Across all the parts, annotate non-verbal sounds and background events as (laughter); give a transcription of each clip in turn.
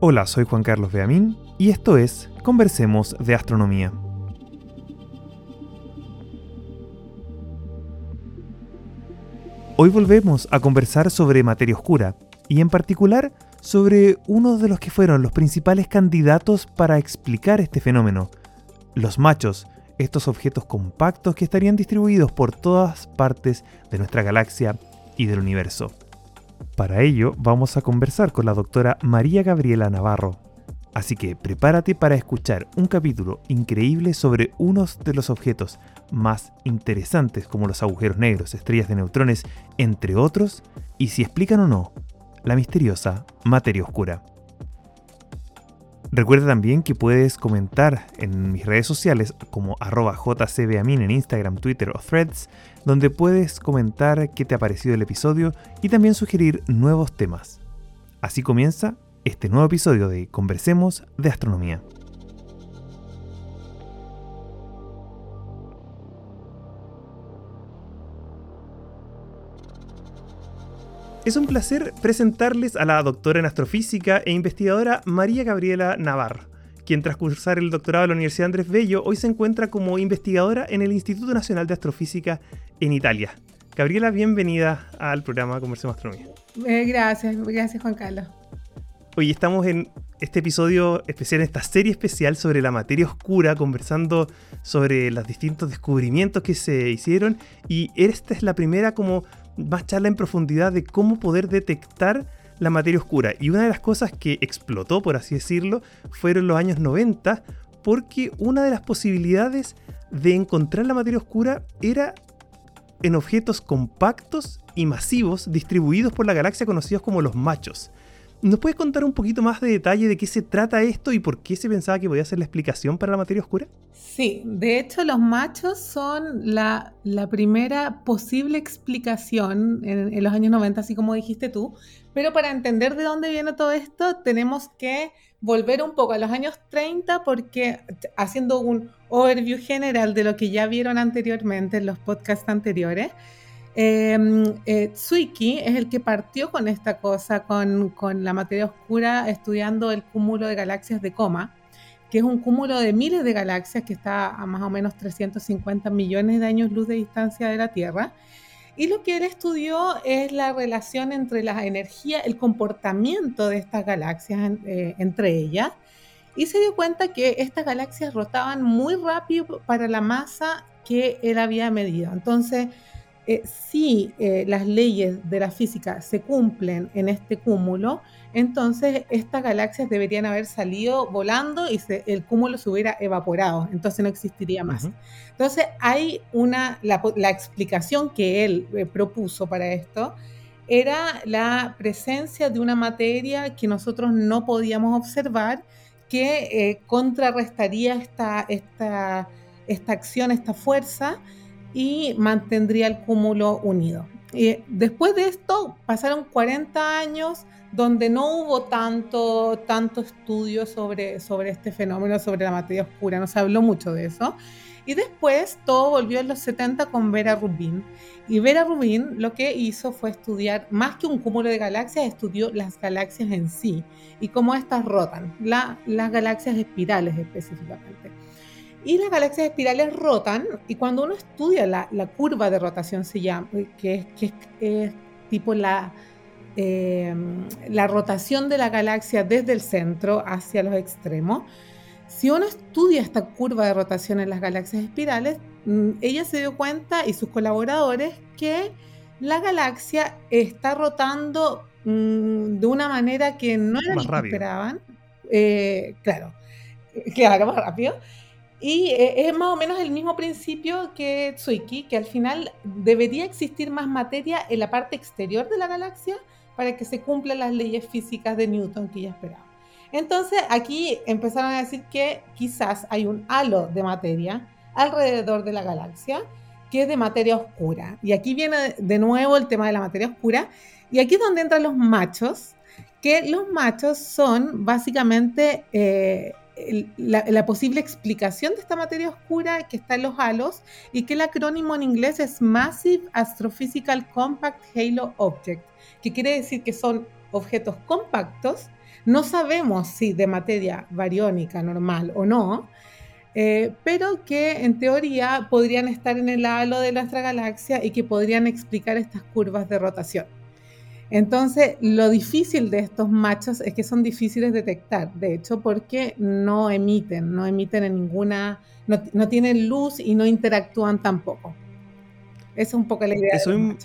Hola, soy Juan Carlos Beamín y esto es Conversemos de Astronomía. Hoy volvemos a conversar sobre materia oscura y en particular sobre uno de los que fueron los principales candidatos para explicar este fenómeno, los machos, estos objetos compactos que estarían distribuidos por todas partes de nuestra galaxia y del universo. Para ello vamos a conversar con la doctora María Gabriela Navarro. Así que prepárate para escuchar un capítulo increíble sobre unos de los objetos más interesantes como los agujeros negros, estrellas de neutrones, entre otros, y si explican o no la misteriosa materia oscura. Recuerda también que puedes comentar en mis redes sociales como arroba jcbamin en Instagram, Twitter o Threads, donde puedes comentar qué te ha parecido el episodio y también sugerir nuevos temas. Así comienza este nuevo episodio de Conversemos de Astronomía. Es un placer presentarles a la doctora en astrofísica e investigadora María Gabriela Navarro, quien tras cursar el doctorado de la Universidad Andrés Bello hoy se encuentra como investigadora en el Instituto Nacional de Astrofísica en Italia. Gabriela, bienvenida al programa Conversemos Astronomía. Eh, gracias, gracias Juan Carlos. Hoy estamos en este episodio especial, en esta serie especial sobre la materia oscura, conversando sobre los distintos descubrimientos que se hicieron y esta es la primera como más charla en profundidad de cómo poder detectar la materia oscura. Y una de las cosas que explotó, por así decirlo, fueron los años 90, porque una de las posibilidades de encontrar la materia oscura era en objetos compactos y masivos distribuidos por la galaxia conocidos como los machos. ¿Nos puedes contar un poquito más de detalle de qué se trata esto y por qué se pensaba que podía ser la explicación para la materia oscura? Sí, de hecho los machos son la, primera posible explicación en, en, los años 90, así como dijiste tú, pero para entender de dónde viene todo esto tenemos que volver un poco a los años 30 porque haciendo un overview general de lo que ya vieron anteriormente en los podcasts anteriores, eh, es el que partió con esta cosa, con, la materia oscura, estudiando el cúmulo de galaxias de coma, que es un cúmulo de miles de galaxias que está a más o menos 350 millones de años luz de distancia de la Tierra. Y lo que él estudió es la relación entre la energía, el comportamiento de estas galaxias eh, entre ellas. Y se dio cuenta que estas galaxias rotaban muy rápido para la masa que él había medido. Entonces, eh, si eh, las leyes de la física se cumplen en este cúmulo, entonces estas galaxias deberían haber salido volando y el cúmulo se hubiera evaporado, entonces no existiría más. Entonces hay una, la, explicación que él eh, propuso para esto era la presencia de una materia que nosotros no podíamos observar que contrarrestaría esta, esta, esta acción, esta fuerza y mantendría el cúmulo unido. Y después de esto pasaron 40 años donde no hubo tanto, tanto estudio sobre, sobre este fenómeno, sobre la materia oscura, no se habló mucho de eso. Y después todo volvió en los 70 con Vera Rubin. Y Vera Rubin lo que hizo fue estudiar, más que un cúmulo de galaxias, estudió las galaxias en sí y cómo estas rotan, las galaxias espirales específicamente. Y las galaxias espirales rotan y cuando uno estudia la, curva de rotación, se llama, que es, que tipo la, em, la rotación de la galaxia desde el centro hacia los extremos, si uno estudia esta curva de rotación en las galaxias espirales, mm, ella se dio cuenta y sus colaboradores que la galaxia está rotando mm, de una manera que no era lo que esperaban. Eh, claro, claro, más rápido. Y eh, es más o menos el mismo principio que Tsuiki, que al final debería existir más materia en la parte exterior de la galaxia para que se cumplan las leyes físicas de Newton que ya esperaba. Entonces aquí empezaron a decir que quizás hay un halo de materia alrededor de la galaxia que es de materia oscura. Y aquí viene de nuevo el tema de la materia oscura. Y aquí es donde entran los machos, que los machos son básicamente eh, la, posible explicación de esta materia oscura que está en los halos y que el acrónimo en inglés es Massive Astrophysical Compact Halo Object, que quiere decir que son objetos compactos No sabemos si de materia bariónica normal o no, eh, pero que en teoría podrían estar en el halo de nuestra galaxia y que podrían explicar estas curvas de rotación. Entonces, lo difícil de estos machos es que son difíciles de detectar, de hecho, porque no emiten, no emiten en ninguna, no, tienen luz y no interactúan tampoco. Esa es un poco la idea. Eso, de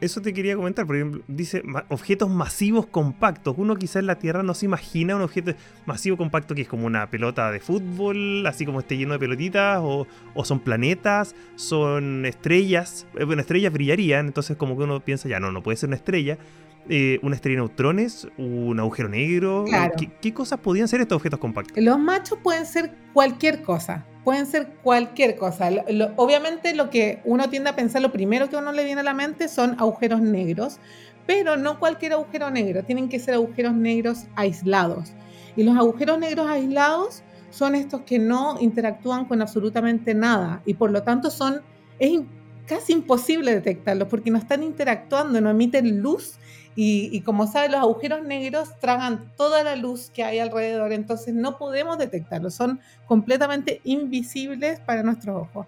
eso te quería comentar, por ejemplo, dice objetos masivos compactos. Uno quizás en la Tierra no se imagina un objeto masivo compacto que es como una pelota de fútbol, así como esté lleno de pelotitas, o, son planetas, son estrellas. Eh, bueno, estrellas brillarían, entonces como que uno piensa, ya no, no puede ser una estrella. Eh, una estrella de neutrones, un agujero negro. ¿Qué, ¿Qué, cosas podrían ser estos objetos compactos? Los machos pueden ser cualquier cosa pueden ser cualquier cosa. obviamente lo que uno tiende a pensar, lo primero que uno le viene a la mente son agujeros negros, pero no cualquier agujero negro, tienen que ser agujeros negros aislados. Y los agujeros negros aislados son estos que no interactúan con absolutamente nada y por lo tanto son, es casi imposible detectarlos porque no están interactuando, no emiten luz y, como saben, los agujeros negros tragan toda la luz que hay alrededor, entonces no podemos detectarlos, son completamente invisibles para nuestros ojos.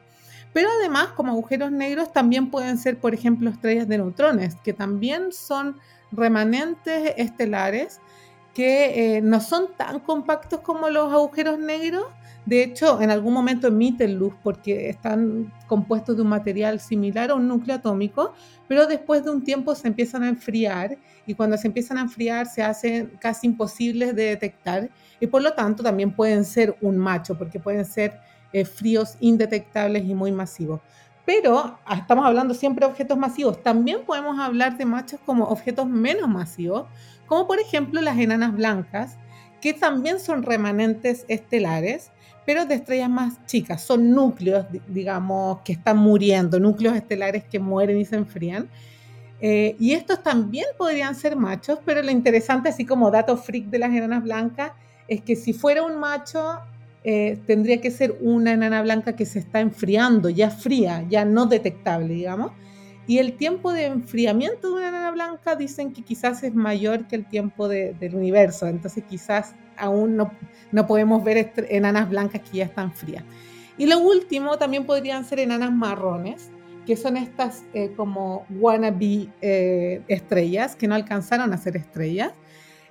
Pero además, como agujeros negros, también pueden ser, por ejemplo, estrellas de neutrones, que también son remanentes estelares que eh, no son tan compactos como los agujeros negros, de hecho, en algún momento emiten luz porque están compuestos de un material similar a un núcleo atómico, pero después de un tiempo se empiezan a enfriar y cuando se empiezan a enfriar se hacen casi imposibles de detectar y por lo tanto también pueden ser un macho porque pueden ser eh, fríos indetectables y muy masivos. Pero ah, estamos hablando siempre de objetos masivos. También podemos hablar de machos como objetos menos masivos, como por ejemplo las enanas blancas, que también son remanentes estelares pero de estrellas más chicas. Son núcleos, digamos, que están muriendo, núcleos estelares que mueren y se enfrían. Eh, y estos también podrían ser machos, pero lo interesante, así como dato freak de las enanas blancas, es que si fuera un macho, eh, tendría que ser una enana blanca que se está enfriando, ya fría, ya no detectable, digamos. Y el tiempo de enfriamiento de una enana blanca dicen que quizás es mayor que el tiempo del universo, entonces quizás aún no, no podemos ver enanas blancas que ya están frías. Y lo último también podrían ser enanas marrones, que son estas eh, como wannabe eh, estrellas, que no alcanzaron a ser estrellas,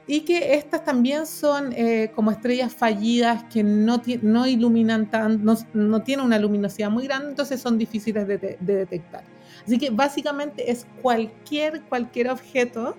y que estas también son eh, como estrellas fallidas que no, no iluminan tan, no, no, tienen una luminosidad muy grande, entonces son difíciles de, de detectar. Así que básicamente es cualquier, cualquier objeto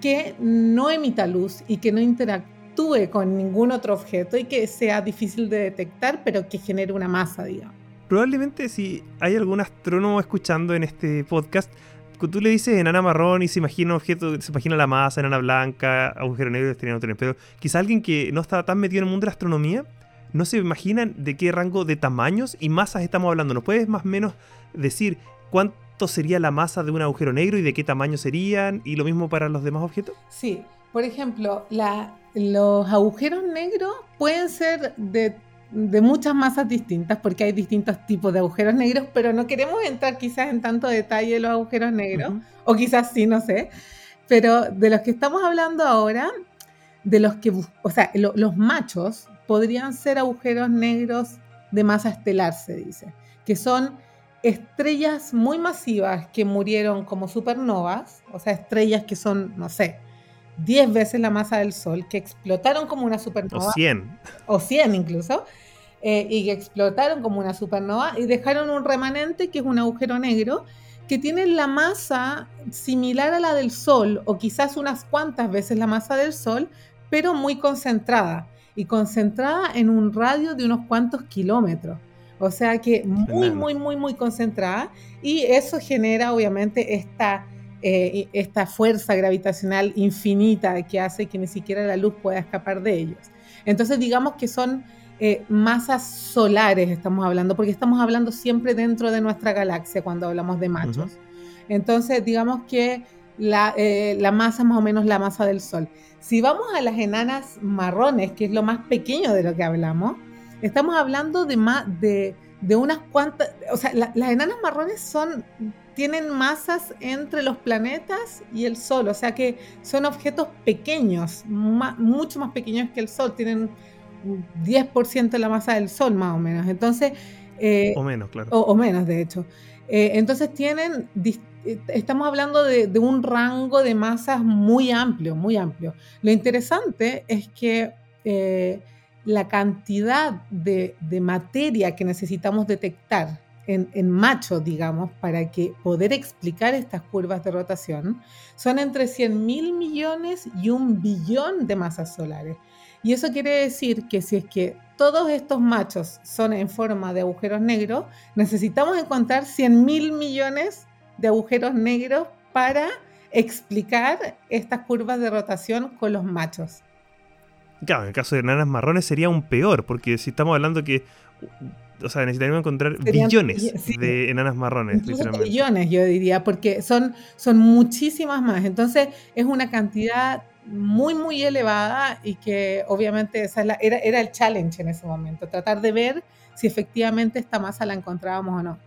que no emita luz y que no interactúe con ningún otro objeto y que sea difícil de detectar, pero que genere una masa, digamos. Probablemente si hay algún astrónomo escuchando en este podcast, tú le dices enana marrón y se imagina un objeto, se imagina la masa, enana blanca, agujero negro, estrella neutrones, pero quizá alguien que no está tan metido en el mundo de la astronomía no se imagina de qué rango de tamaños y masas estamos hablando. ¿Nos puedes más o menos decir cuánto sería la masa de un agujero negro y de qué tamaño serían, y lo mismo para los demás objetos? Sí, por ejemplo, los agujeros negros pueden ser de, muchas masas distintas, porque hay distintos tipos de agujeros negros, pero no queremos entrar quizás en tanto detalle los agujeros negros, o quizás sí, no sé, pero de los que estamos hablando ahora, de los que, o sea, los machos podrían ser agujeros negros de masa estelar, se dice, que son estrellas muy masivas que murieron como supernovas, o sea, estrellas que son, no sé, 10 veces la masa del Sol, que explotaron como una supernova. O 100. O 100 incluso. Eh, y que explotaron como una supernova y dejaron un remanente que es un agujero negro que tiene la masa similar a la del Sol o quizás unas cuantas veces la masa del Sol, pero muy concentrada y concentrada en un radio de unos cuantos kilómetros. O sea que muy, muy, muy, muy concentrada y eso genera obviamente esta, eh, esta fuerza gravitacional infinita que hace que ni siquiera la luz pueda escapar de ellos. Entonces digamos que son eh, masas solares, estamos hablando, porque estamos hablando siempre dentro de nuestra galaxia cuando hablamos de machos. Entonces digamos que la, eh, la, masa más o menos la masa del Sol. Si vamos a las enanas marrones, que es lo más pequeño de lo que hablamos, Estamos hablando de, más, de de unas cuantas, o sea, las enanas marrones son, tienen masas entre los planetas y el Sol, o sea que son objetos pequeños, mucho más pequeños que el Sol, tienen 10% de la masa del Sol más o menos. Entonces... Eh, o menos, claro. O, menos, de hecho. Eh, entonces tienen, eh, estamos hablando de, un rango de masas muy amplio, muy amplio. Lo interesante es que la cantidad de, materia que necesitamos detectar en, en machos, digamos, para que poder explicar estas curvas de rotación, son entre 100 mil millones y un billón de masas solares. Y eso quiere decir que si es que todos estos machos son en forma de agujeros negros, necesitamos encontrar 100 mil millones de agujeros negros para explicar estas curvas de rotación con los machos. Claro, en el caso de enanas marrones sería un peor, porque si estamos hablando que. O sea, necesitaríamos encontrar billones de enanas marrones, literalmente. Billones, yo diría, porque son, son muchísimas más. Entonces, es una cantidad muy, muy elevada y que obviamente esa era, era el challenge en ese momento, tratar de ver si efectivamente esta masa la encontrábamos o no.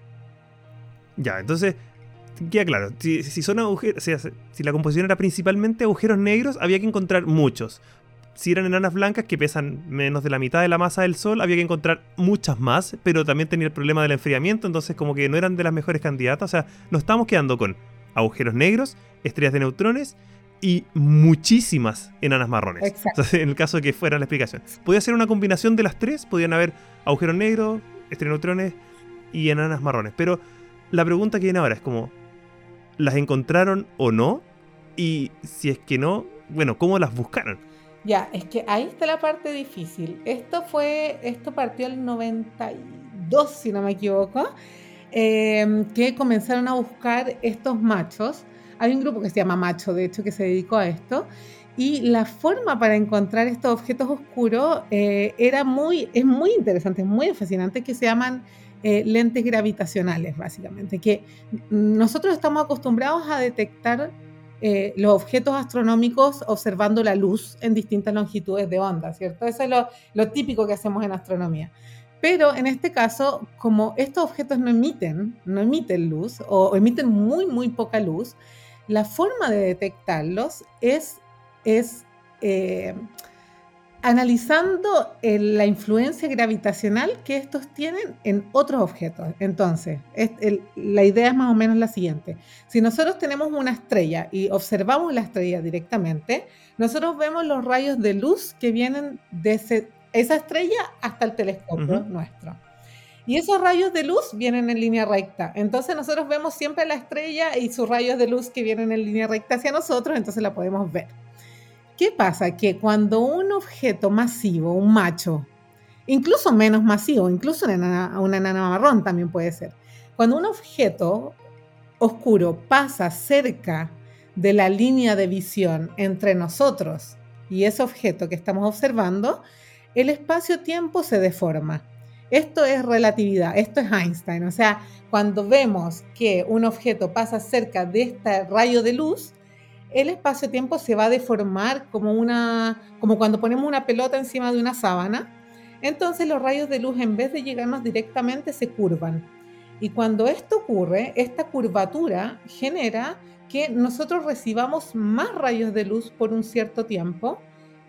Ya, entonces, queda claro, si, si son agujeros, si la composición era principalmente agujeros negros, había que encontrar muchos si eran enanas blancas que pesan menos de la mitad de la masa del Sol, había que encontrar muchas más, pero también tenía el problema del enfriamiento, entonces como que no eran de las mejores candidatas. O sea, nos estamos quedando con agujeros negros, estrellas de neutrones y muchísimas enanas marrones. Exacto. (laughs) en el caso de que fuera la explicación. Podía ser una combinación de las tres, podían haber agujeros negros, estrellas de neutrones y enanas marrones. Pero la pregunta que viene ahora es como, ¿las encontraron o no? Y si es que no, bueno, ¿cómo las buscaron? Ya, es que ahí está la parte difícil. Esto fue, esto partió el 92, si no me equivoco, em, que comenzaron a buscar estos machos. Hay un grupo que se llama Macho, de hecho, que se dedicó a esto. Y la forma para encontrar estos objetos oscuros eh, era muy, es muy interesante, es muy fascinante, que se llaman eh, lentes gravitacionales, básicamente. Que nosotros estamos acostumbrados a detectar eh, los objetos astronómicos observando la luz en distintas longitudes de onda, ¿cierto? Eso es lo, típico que hacemos en astronomía. Pero en este caso, como estos objetos no emiten, no emiten luz o, emiten muy, muy poca luz, la forma de detectarlos es, es eh, analizando la influencia gravitacional que estos tienen en otros objetos. Entonces, la idea es más o menos la siguiente. Si nosotros tenemos una estrella y observamos la estrella directamente, nosotros vemos los rayos de luz que vienen de esa estrella hasta el telescopio nuestro. Y esos rayos de luz vienen en línea recta. Entonces nosotros vemos siempre la estrella y sus rayos de luz que vienen en línea recta hacia nosotros, entonces la podemos ver. ¿Qué pasa? Que cuando un objeto masivo, un macho, incluso menos masivo, incluso una, enana marrón también puede ser, cuando un objeto oscuro pasa cerca de la línea de visión entre nosotros y ese objeto que estamos observando, el espacio-tiempo se deforma. Esto es relatividad, esto es Einstein. O sea, cuando vemos que un objeto pasa cerca de este rayo de luz, el espacio-tiempo se va a deformar como, una, como cuando ponemos una pelota encima de una sábana. Entonces los rayos de luz en vez de llegarnos directamente se curvan. Y cuando esto ocurre, esta curvatura genera que nosotros recibamos más rayos de luz por un cierto tiempo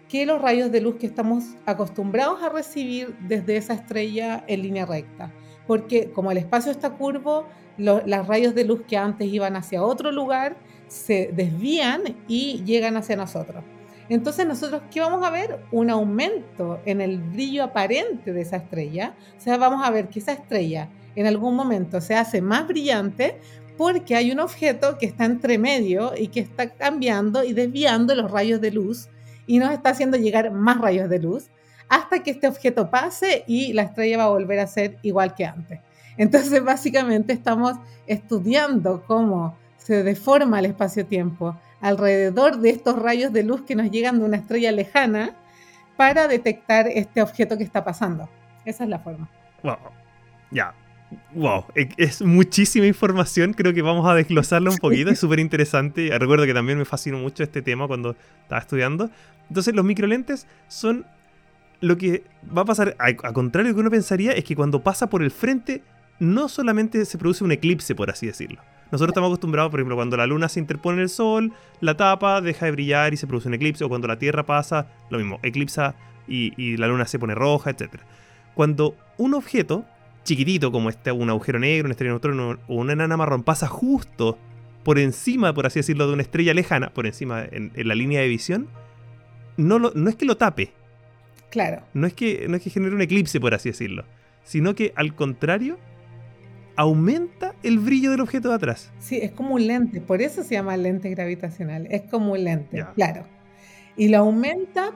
que los rayos de luz que estamos acostumbrados a recibir desde esa estrella en línea recta. Porque como el espacio está curvo, los rayos de luz que antes iban hacia otro lugar se desvían y llegan hacia nosotros. Entonces nosotros, ¿qué vamos a ver? Un aumento en el brillo aparente de esa estrella. O sea, vamos a ver que esa estrella en algún momento se hace más brillante porque hay un objeto que está entre medio y que está cambiando y desviando los rayos de luz y nos está haciendo llegar más rayos de luz hasta que este objeto pase y la estrella va a volver a ser igual que antes. Entonces, (laughs) básicamente estamos estudiando cómo se deforma el espacio-tiempo alrededor de estos rayos de luz que nos llegan de una estrella lejana para detectar este objeto que está pasando. Esa es la forma. Wow. Ya. Wow. Es muchísima información. Creo que vamos a desglosarla un poquito. Es (laughs) súper interesante. Recuerdo que también me fascinó mucho este tema cuando estaba estudiando. Entonces, los microlentes son lo que va a pasar, a, a contrario de lo que uno pensaría, es que cuando pasa por el frente, no solamente se produce un eclipse, por así decirlo. Nosotros estamos acostumbrados, por ejemplo, cuando la luna se interpone en el sol, la tapa, deja de brillar y se produce un eclipse, o cuando la Tierra pasa, lo mismo, eclipsa y, la luna se pone roja, etc. Cuando un objeto chiquitito como este, un agujero negro, una estrella neutrona o una enana marrón pasa justo por encima, por así decirlo, de una estrella lejana, por encima en, la línea de visión, no, no es que lo tape. Claro. No es, que, no es que genere un eclipse, por así decirlo, sino que al contrario aumenta el brillo del objeto de atrás. Sí, es como un lente, por eso se llama lente gravitacional, es como un lente, claro. Y lo aumenta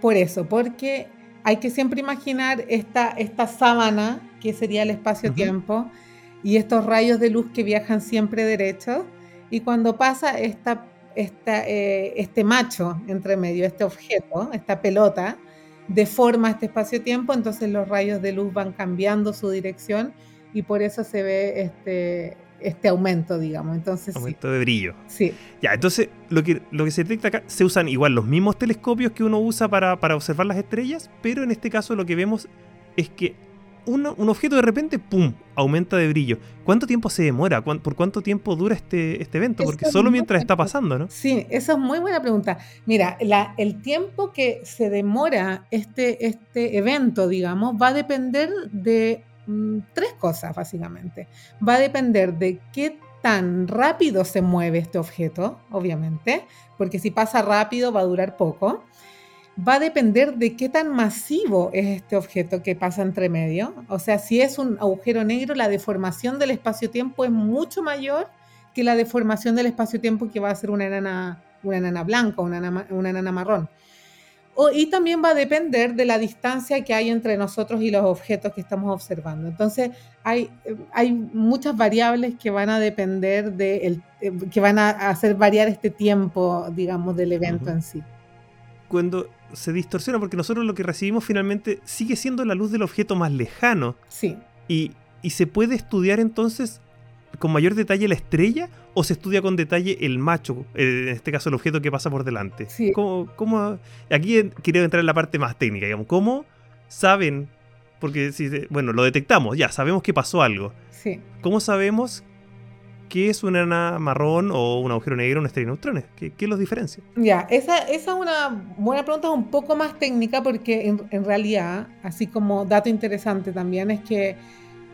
por eso, porque hay que siempre imaginar esta, esta sábana, que sería el espacio-tiempo, y estos rayos de luz que viajan siempre derechos, y cuando pasa esta, esta, eh, este macho entre medio, este objeto, esta pelota, deforma este espacio-tiempo, entonces los rayos de luz van cambiando su dirección y por eso se ve este, este aumento, digamos. Entonces, aumento de brillo. Sí. Ya, entonces lo que, lo que se detecta acá, se usan igual los mismos telescopios que uno usa para, observar las estrellas, pero en este caso lo que vemos es que un objeto de repente, ¡pum!, aumenta de brillo. ¿Cuánto tiempo se demora? ¿Por cuánto tiempo dura este, este evento? Porque solo mientras está pasando, ¿no? Sí, esa es muy buena pregunta. Mira, la, el tiempo que se demora este, este evento, digamos, va a depender de Mm, tres cosas básicamente. Va a depender de qué tan rápido se mueve este objeto, obviamente, porque si pasa rápido va a durar poco. Va a depender de qué tan masivo es este objeto que pasa entre medio. O sea, si es un agujero negro, la deformación del espacio-tiempo es mucho mayor que la deformación del espacio-tiempo que va a ser una enana, una enana blanca una una enana marrón y también va a depender de la distancia que hay entre nosotros y los objetos que estamos observando. Entonces, hay, hay muchas variables que van a depender de, el, eh, que van a hacer variar este tiempo, digamos, del evento en sí. Cuando se distorsiona, porque nosotros lo que recibimos finalmente sigue siendo la luz del objeto más lejano. Sí. Y, y se puede estudiar entonces con mayor detalle la estrella o se estudia con detalle el macho, eh, en este caso el objeto que pasa por delante? Sí. ¿Cómo, Aquí quiero entrar en la parte más técnica, digamos. ¿Cómo saben? Porque, si, bueno, lo detectamos, ya, sabemos que pasó algo. Sí. ¿Cómo sabemos qué es una enana marrón o un agujero negro, una estrella de neutrones? ¿Qué, los diferencia? Ya, esa, esa, es una buena pregunta, un poco más técnica porque en, en realidad, así como dato interesante también, es que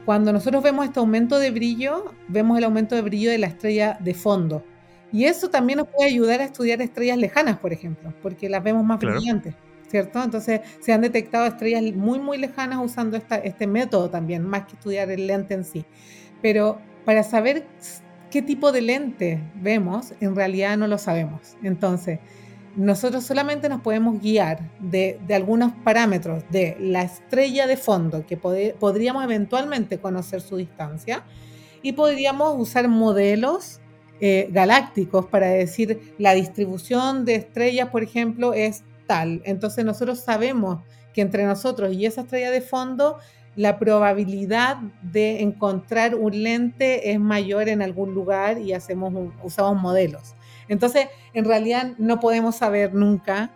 cuando nosotros vemos este aumento de brillo, vemos el aumento de brillo de la estrella de fondo. Y eso también nos puede ayudar a estudiar estrellas lejanas, por ejemplo, porque las vemos más brillantes, ¿cierto? Entonces se han detectado estrellas muy, muy lejanas usando este método también, más que estudiar el lente en sí. Pero para saber qué tipo de lente vemos, en realidad no lo sabemos. Entonces, nosotros solamente nos podemos guiar de, algunos parámetros de la estrella de fondo, que podríamos eventualmente conocer su distancia, y podríamos usar modelos eh, galácticos para decir la distribución de estrellas, por ejemplo, es tal. Entonces nosotros sabemos que entre nosotros y esa estrella de fondo, la probabilidad de encontrar un lente es mayor en algún lugar y hacemos usamos modelos. Entonces, en realidad no podemos saber nunca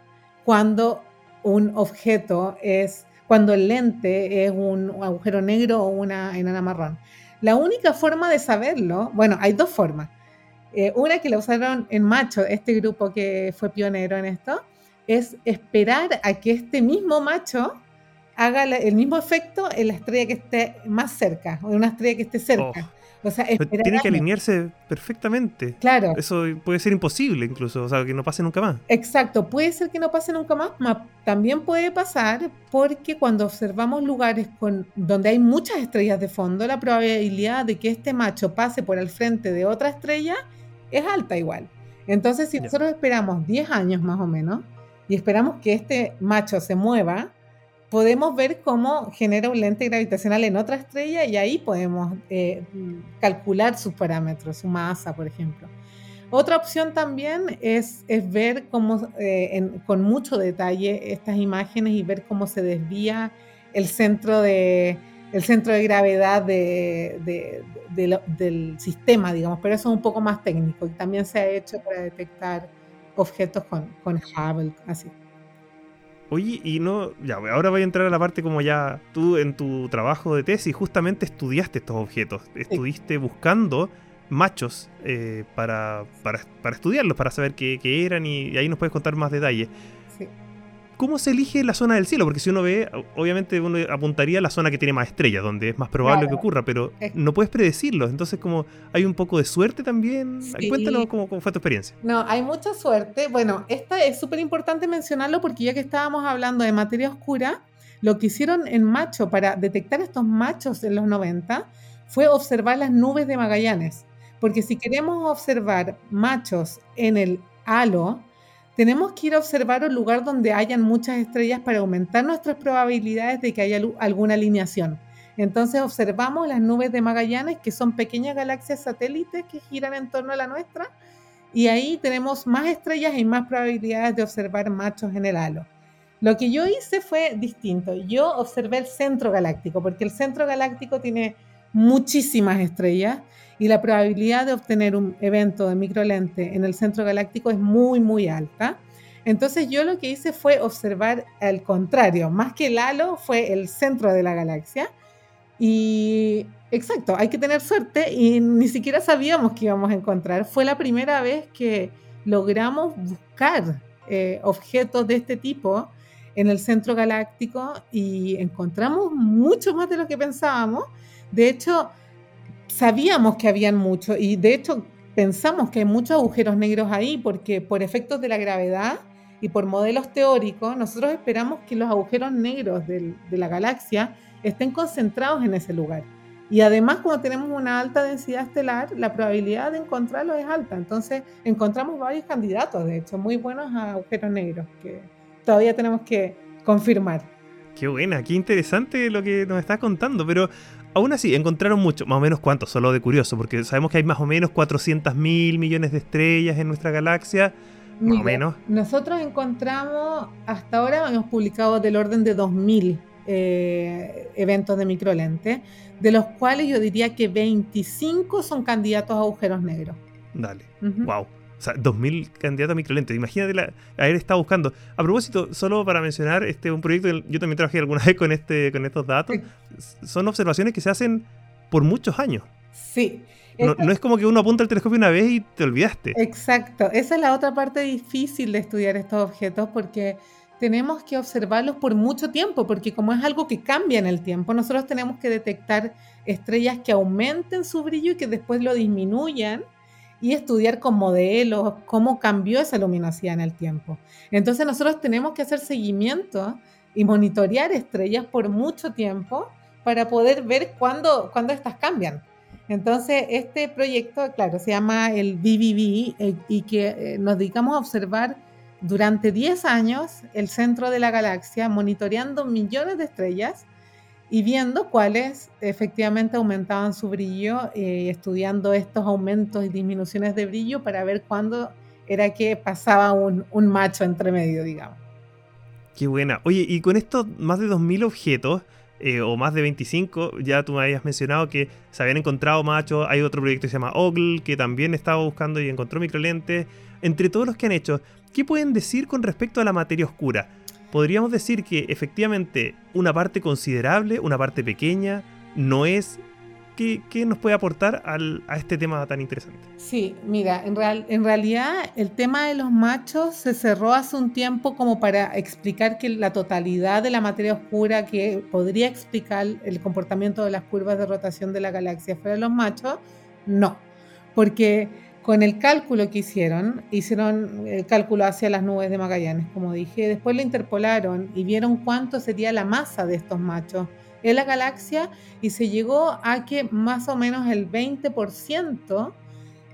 cuándo un objeto es, cuando el lente es un agujero negro o una enana marrón. La única forma de saberlo, bueno, hay dos formas. Eh, una que la usaron en macho, este grupo que fue pionero en esto, es esperar a que este mismo macho haga el mismo efecto en la estrella que esté más cerca, o en una estrella que esté cerca. Oh. Tiene que alinearse perfectamente. Claro. Eso puede ser imposible incluso, o sea, que no pase nunca más. Exacto, puede ser que no pase nunca más, también puede pasar porque cuando observamos lugares con, donde hay muchas estrellas de fondo, la probabilidad de que este macho pase por el frente de otra estrella es alta igual. Entonces, si nosotros esperamos 10 años más o menos y esperamos que este macho se mueva, podemos ver cómo genera un lente gravitacional en otra estrella y ahí podemos eh, calcular sus parámetros, su masa, por ejemplo. Otra opción también es, es ver cómo, eh, con mucho detalle estas imágenes y ver cómo se desvía el centro de, el centro de gravedad de, del sistema, digamos, pero eso es un poco más técnico y también se ha hecho para detectar objetos con, con Hubble, así. Oye, y no, ya, ahora voy a entrar a la parte como ya tú en tu trabajo de tesis justamente estudiaste estos objetos, estuviste buscando machos eh, para, para, estudiarlos, para saber qué, eran y, ahí nos puedes contar más detalles. ¿Cómo se elige la zona del cielo? Porque si uno ve, obviamente uno apuntaría a la zona que tiene más estrellas, donde es más probable que ocurra, pero no puedes predecirlo. Entonces, como hay un poco de suerte también. Cuéntanos cómo, fue tu experiencia. No, hay mucha suerte. Bueno, esta es súper importante mencionarlo porque ya que estábamos hablando de materia oscura, lo que hicieron en macho para detectar estos machos en los 90 fue observar las nubes de Magallanes. Porque si queremos observar machos en el halo, tenemos que ir a observar un lugar donde hayan muchas estrellas para aumentar nuestras probabilidades de que haya alguna alineación. Entonces observamos las nubes de Magallanes, que son pequeñas galaxias satélites que giran en torno a la nuestra, y ahí tenemos más estrellas y más probabilidades de observar machos en el halo. Lo que yo hice fue distinto. Yo observé el centro galáctico, porque el centro galáctico tiene muchísimas estrellas y la probabilidad de obtener un evento de microlente en el centro galáctico es muy, muy alta. Entonces yo lo que hice fue observar al contrario, más que el halo fue el centro de la galaxia. Y exacto, hay que tener suerte y ni siquiera sabíamos que íbamos a encontrar. Fue la primera vez que logramos buscar eh, objetos de este tipo en el centro galáctico y encontramos mucho más de lo que pensábamos. De hecho, sabíamos que habían muchos y de hecho pensamos que hay muchos agujeros negros ahí porque por efectos de la gravedad y por modelos teóricos, nosotros esperamos que los agujeros negros de la galaxia estén concentrados en ese lugar. Y además, cuando tenemos una alta densidad estelar, la probabilidad de encontrarlos es alta. Entonces, encontramos varios candidatos, de hecho, muy buenos a agujeros negros, que todavía tenemos que confirmar. Qué buena, qué interesante lo que nos estás contando, pero aún así, encontraron mucho, más o menos cuánto, solo de curioso, porque sabemos que hay más o menos 400 mil millones de estrellas en nuestra galaxia, más o menos. Nosotros encontramos, hasta ahora hemos publicado del orden de 2000 eh, eventos de microlente, de los cuales yo diría que 25 son candidatos a agujeros negros. Dale, wow. O sea, 2.000 candidatos a microlentes. Imagínate la, haber estado buscando. A propósito, solo para mencionar, este un proyecto, yo también trabajé alguna (laughs) vez con, este, con estos datos. Son observaciones que se hacen por muchos años. Sí. No, no, es como que uno apunta el telescopio una vez y te olvidaste. Exacto. Esa es la otra parte difícil de estudiar estos objetos porque tenemos que observarlos por mucho tiempo, porque como es algo que cambia en el tiempo, nosotros tenemos que detectar estrellas que aumenten su brillo y que después lo disminuyan y estudiar con modelos cómo cambió esa luminosidad en el tiempo. Entonces nosotros tenemos que hacer seguimiento y monitorear estrellas por mucho tiempo para poder ver cuándo, cuándo estas cambian. Entonces, este proyecto, claro, se llama el BBB eh, y que eh, nos dedicamos a observar durante 10 años el centro de la galaxia, monitoreando millones de estrellas y viendo cuáles efectivamente aumentaban su brillo, eh, estudiando estos aumentos y disminuciones de brillo para ver cuándo era que pasaba un, macho entre medio, digamos. Qué buena. Oye, y con estos más de 2.000 objetos, eh, o más de 25, ya tú me habías mencionado que se habían encontrado machos, hay otro proyecto que se llama Ogle, que también estaba buscando y encontró microlentes. Entre todos los que han hecho, ¿qué pueden decir con respecto a la materia oscura? Podríamos decir que efectivamente una parte considerable, una parte pequeña, no es ¿Qué, nos puede aportar a este tema tan interesante? Sí, mira, en, real, en realidad el tema de los machos se cerró hace un tiempo como para explicar que la totalidad de la materia oscura que podría explicar el comportamiento de las curvas de rotación de la galaxia fuera los machos, no, porque con el cálculo que hicieron, hicieron el cálculo hacia las nubes de Magallanes, como dije, después lo interpolaron y vieron cuánto sería la masa de estos machos en la galaxia y se llegó a que más o menos el 20%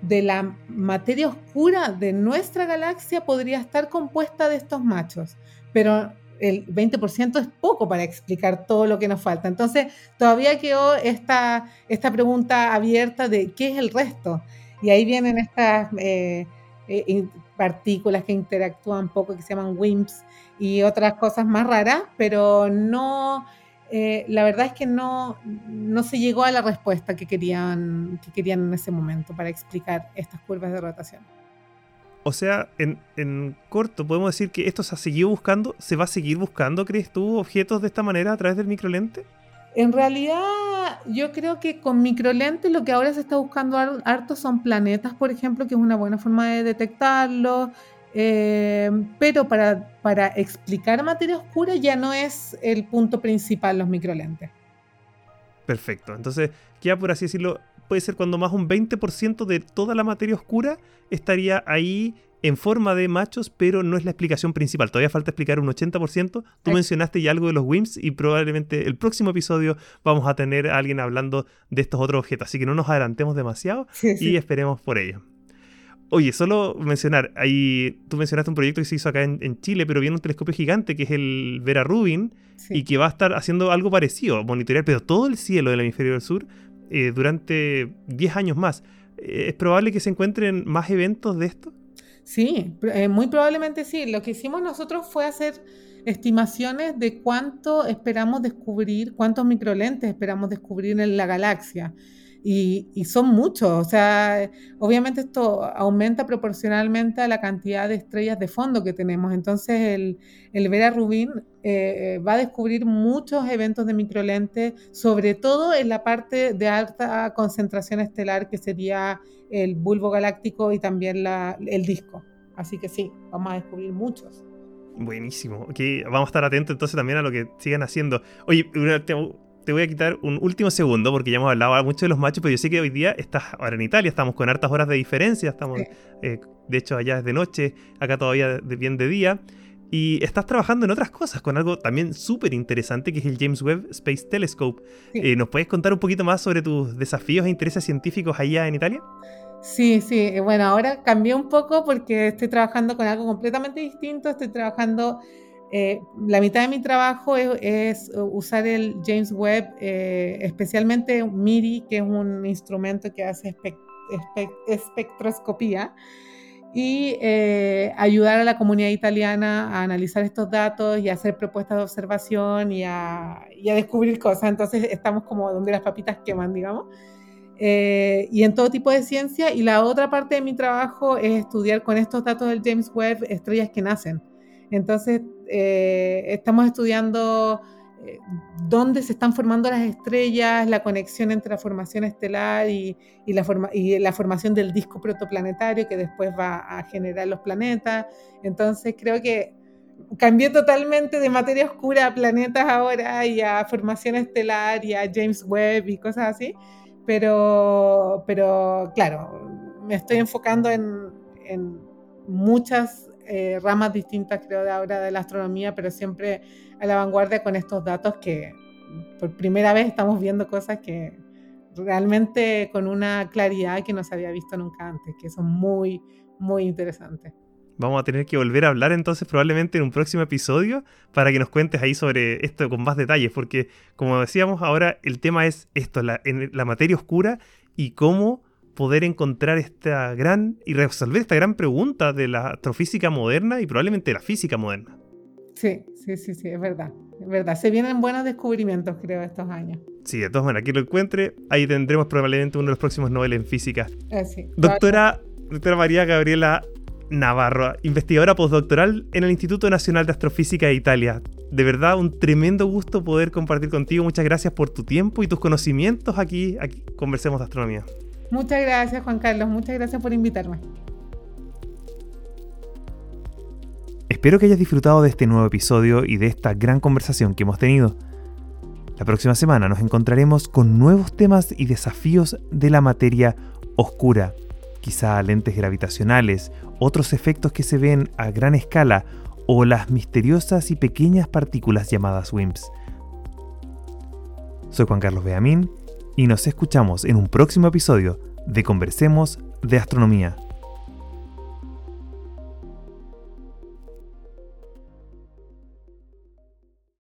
de la materia oscura de nuestra galaxia podría estar compuesta de estos machos, pero el 20% es poco para explicar todo lo que nos falta. Entonces, todavía quedó esta, esta pregunta abierta de qué es el resto. Y ahí vienen estas eh, eh, partículas que interactúan poco, que se llaman WIMPs y otras cosas más raras, pero no, eh, la verdad es que no, no se llegó a la respuesta que querían, que querían en ese momento para explicar estas curvas de rotación. O sea, en, corto, podemos decir que esto se ha seguido buscando, se va a seguir buscando, ¿crees tú, objetos de esta manera a través del microlente? En realidad, yo creo que con microlentes lo que ahora se está buscando harto son planetas, por ejemplo, que es una buena forma de detectarlos. Eh, pero para, para explicar materia oscura ya no es el punto principal los microlentes. Perfecto. Entonces, ya por así decirlo, puede ser cuando más un 20% de toda la materia oscura estaría ahí en forma de machos, pero no es la explicación principal. Todavía falta explicar un 80%. Tú mencionaste ya algo de los WIMPs y probablemente el próximo episodio vamos a tener a alguien hablando de estos otros objetos. Así que no nos adelantemos demasiado y esperemos por ello. Oye, solo mencionar, ahí tú mencionaste un proyecto que se hizo acá en, Chile, pero viene un telescopio gigante que es el Vera Rubin y que va a estar haciendo algo parecido, monitorear, pero todo el cielo del hemisferio del sur eh, durante 10 años más. Eh, ¿Es probable que se encuentren más eventos de esto? Sí, eh, muy probablemente sí. Lo que hicimos nosotros fue hacer estimaciones de cuánto esperamos descubrir, cuántos microlentes esperamos descubrir en la galaxia. Y, son muchos, o sea, obviamente esto aumenta proporcionalmente a la cantidad de estrellas de fondo que tenemos. Entonces el, el Vera Rubin eh, va a descubrir muchos eventos de microlentes, sobre todo en la parte de alta concentración estelar que sería el bulbo galáctico y también la, el disco. Así que sí, vamos a descubrir muchos. Buenísimo. Okay, vamos a estar atentos entonces también a lo que sigan haciendo. Oye, te voy a quitar un último segundo porque ya hemos hablado mucho de los machos, pero yo sé que hoy día estás ahora en Italia, estamos con hartas horas de diferencia, estamos, eh, de hecho, allá es de noche, acá todavía de, bien de día. Y estás trabajando en otras cosas, con algo también súper interesante que es el James Webb Space Telescope. Eh, ¿Nos puedes contar un poquito más sobre tus desafíos e intereses científicos allá en Italia? Sí, sí, eh, bueno, ahora cambié un poco porque estoy trabajando con algo completamente distinto, estoy trabajando eh, la mitad de mi trabajo es, usar el James Webb, eh, especialmente MIRI, que es un instrumento que hace espectroscopía, y eh, ayudar a la comunidad italiana a analizar estos datos y a hacer propuestas de observación y a, y a descubrir cosas. Entonces estamos como donde las papitas queman, digamos. y en todo tipo de ciencia. Y la otra parte de mi trabajo es estudiar con estos datos del James Webb estrellas que nacen. Entonces, eh, estamos estudiando eh, dónde se están formando las estrellas, la conexión entre la formación estelar y, la formación del disco protoplanetario que después va a generar los planetas. Entonces, creo que cambié totalmente de materia oscura a planetas ahora y a formación estelar y a James Webb y cosas así. Pero, pero claro, me estoy enfocando en, en muchas eh, ramas distintas, creo, de ahora de la astronomía, pero siempre a la vanguardia con estos datos que por primera vez estamos viendo cosas que realmente con una claridad que no se había visto nunca antes, que son muy, muy interesantes. Vamos a tener que volver a hablar entonces probablemente en un próximo episodio para que nos cuentes ahí sobre esto con más detalles, porque como decíamos ahora el tema es esto, la, la materia oscura y cómo poder encontrar esta gran y resolver esta gran pregunta de la astrofísica moderna y probablemente de la física moderna. Sí, sí, sí, sí, es verdad. Es verdad. Se vienen buenos descubrimientos, creo, estos años. Sí, de todas maneras, aquí lo encuentre, ahí tendremos probablemente uno de los próximos Nobel en física. Eh, sí. Doctora, doctora María Gabriela Navarro, investigadora postdoctoral en el Instituto Nacional de Astrofísica de Italia. De verdad, un tremendo gusto poder compartir contigo. Muchas gracias por tu tiempo y tus conocimientos aquí, aquí Conversemos de Astronomía. Muchas gracias, Juan Carlos. Muchas gracias por invitarme. Espero que hayas disfrutado de este nuevo episodio y de esta gran conversación que hemos tenido. La próxima semana nos encontraremos con nuevos temas y desafíos de la materia oscura, quizá lentes gravitacionales, otros efectos que se ven a gran escala o las misteriosas y pequeñas partículas llamadas WIMPs. Soy Juan Carlos Beamín y nos escuchamos en un próximo episodio de Conversemos de Astronomía.